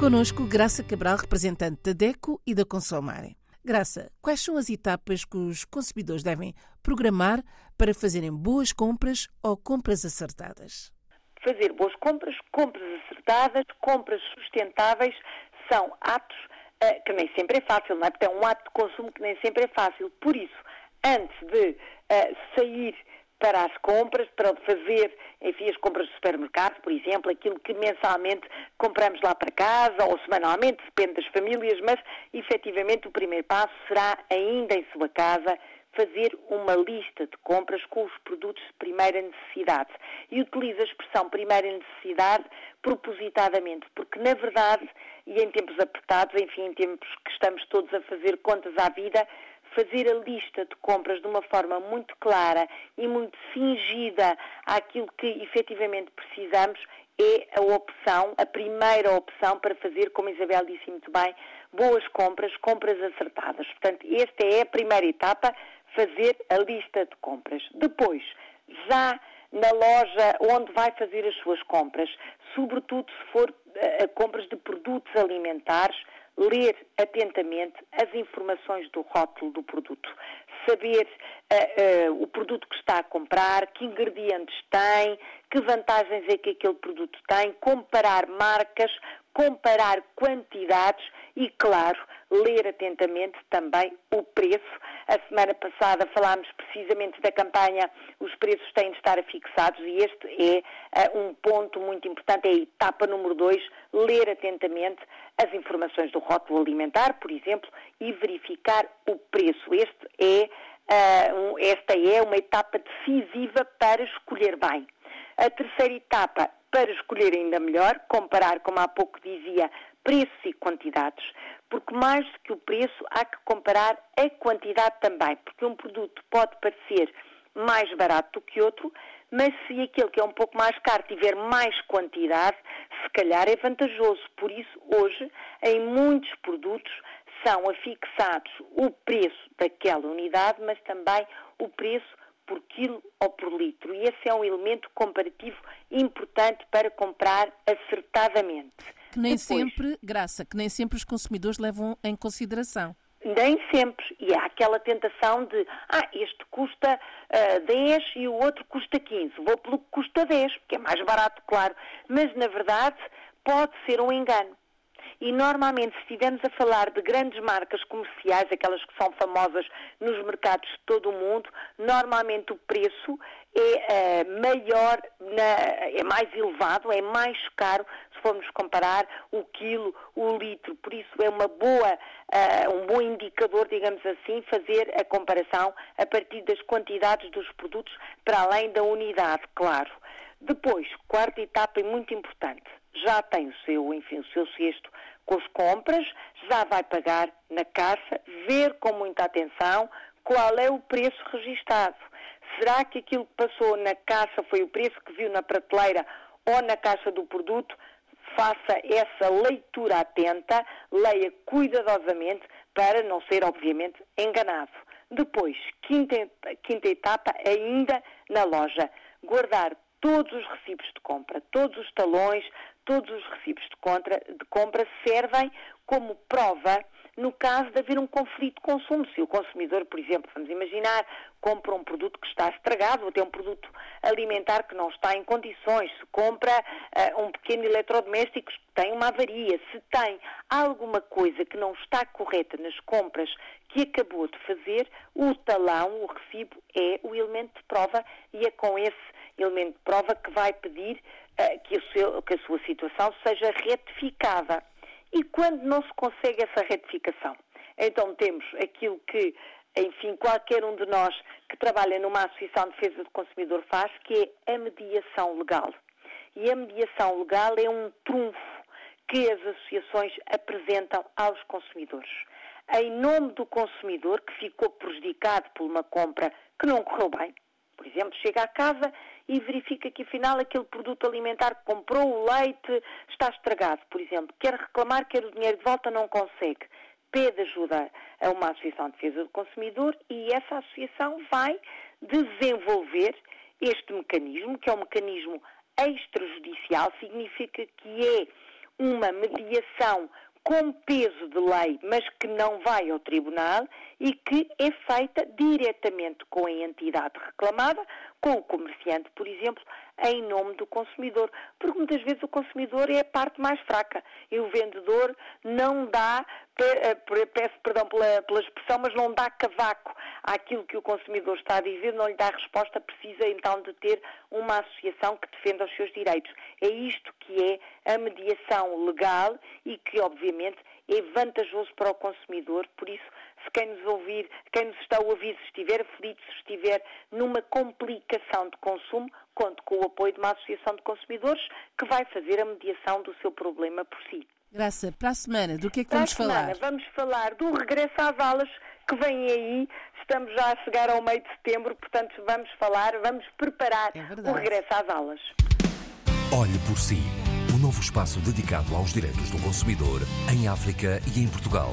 Conosco, Graça Cabral, representante da DECO e da Consomare. Graça, quais são as etapas que os consumidores devem programar para fazerem boas compras ou compras acertadas? Fazer boas compras, compras acertadas, compras sustentáveis são atos uh, que nem sempre é fácil, não é? Porque é um ato de consumo que nem sempre é fácil. Por isso, antes de uh, sair para as compras, para fazer, enfim, as compras do supermercado, por exemplo, aquilo que mensalmente compramos lá para casa ou semanalmente, depende das famílias, mas efetivamente o primeiro passo será ainda em sua casa fazer uma lista de compras com os produtos de primeira necessidade. E utilizo a expressão primeira necessidade propositadamente, porque na verdade, e em tempos apertados, enfim, em tempos que estamos todos a fazer contas à vida, fazer a lista de compras de uma forma muito clara e muito cingida àquilo que efetivamente precisamos é a opção, a primeira opção para fazer, como a Isabel disse muito bem, boas compras, compras acertadas. Portanto, esta é a primeira etapa, fazer a lista de compras. Depois, já na loja onde vai fazer as suas compras, sobretudo se for uh, compras de produtos alimentares, ler atentamente as informações do rótulo do produto, saber uh, uh, o produto que está a comprar, que ingredientes tem, que vantagens é que aquele produto tem, comparar marcas, comparar quantidades e, claro, ler atentamente também o preço. A semana passada falámos precisamente da campanha Os preços têm de estar fixados e este é uh, um ponto muito importante, é a etapa número dois, ler atentamente as informações do rótulo alimentar, por exemplo, e verificar o preço. Este é, uh, um, esta é uma etapa decisiva para escolher bem. A terceira etapa, para escolher ainda melhor, comparar, como há pouco dizia, preços e quantidades, porque mais do que o preço há que comparar a quantidade também, porque um produto pode parecer mais barato do que outro, mas se aquele que é um pouco mais caro tiver mais quantidade, se calhar é vantajoso. Por isso, hoje, em muitos produtos, são afixados o preço daquela unidade, mas também o preço por quilo ou por litro. E esse é um elemento comparativo importante para comprar acertadamente. Que nem Depois, sempre, Graça, que nem sempre os consumidores levam em consideração. Nem sempre. E há aquela tentação de, ah, este custa uh, ah, 10 e o outro custa 15. Vou pelo que custa 10, porque é mais barato, claro. Mas, na verdade, pode ser um engano. E normalmente, se estivermos a falar de grandes marcas comerciais, aquelas que são famosas nos mercados de todo o mundo, normalmente o preço é uh, maior, na, é mais elevado, é mais caro se formos comparar o quilo, o litro. Por isso é uma boa, uh, um bom indicador, digamos assim, fazer a comparação a partir das quantidades dos produtos para além da unidade, claro. Depois, quarta etapa e muito importante, já tem o seu, enfim, o seu cesto com as compras, já vai pagar na caixa, ver com muita atenção qual é o preço registado. Será que aquilo que passou na caixa foi o preço que viu na prateleira ou na caixa do produto? Faça essa leitura atenta, leia cuidadosamente para não ser, obviamente, enganado. Depois, quinta, quinta etapa, ainda na loja, guardar todos os recibos de compra, todos os talões, todos os recibos de, contra, de compra servem como prova no caso de haver um conflito de consumo. Se o consumidor, por exemplo, vamos imaginar, compra um produto que está estragado, ou até um produto alimentar que não está em condições, se compra uh, um pequeno eletrodoméstico que tem uma avaria, se tem alguma coisa que não está correta nas compras que acabou de fazer, o talão, o recibo, é o elemento de prova e é com esse elemento de prova que vai pedir uh, que, seu, que a sua situação seja retificada. E quando não se consegue essa retificação? Então temos aquilo que, enfim, qualquer um de nós que trabalha numa Associação de Defesa do Consumidor faz, que é a mediação legal. E a mediação legal é um trunfo que as associações apresentam aos consumidores. Em nome do consumidor que ficou prejudicado por uma compra que não correu bem, por exemplo, chega à casa e verifica que afinal aquele produto alimentar que comprou, o leite, está estragado, por exemplo. Quer reclamar, quer o dinheiro de volta, não consegue. Pede ajuda a uma associação de defesa do consumidor e essa associação vai desenvolver este mecanismo, que é um mecanismo extrajudicial, significa que é uma mediação com peso de lei, mas que não vai ao tribunal e que é feita diretamente com a entidade reclamada, com o comerciante, por exemplo, em nome do consumidor, porque muitas vezes o consumidor é a parte mais fraca e o vendedor não dá, eh, peço perdão pela, pela expressão, mas não dá cavaco àquilo que o consumidor está a dizer, não lhe dá resposta, precisa então de ter uma associação que defenda os seus direitos. É isto que é a mediação legal e que, obviamente, é vantajoso para o consumidor, por isso se quem nos ouvir, quem nos está a ouvir, se estiver aflito, se estiver numa complicação de consumo, conte com o apoio de uma associação de consumidores que vai fazer a mediação do seu problema por si. Graça, para a semana, do que é que vamos para a semana, falar? Vamos falar do regresso às aulas que vem aí. Estamos já a chegar ao meio de setembro, portanto vamos falar, vamos preparar é o regresso às aulas. Olhe por si. O um novo espaço dedicado aos direitos do consumidor em África e em Portugal.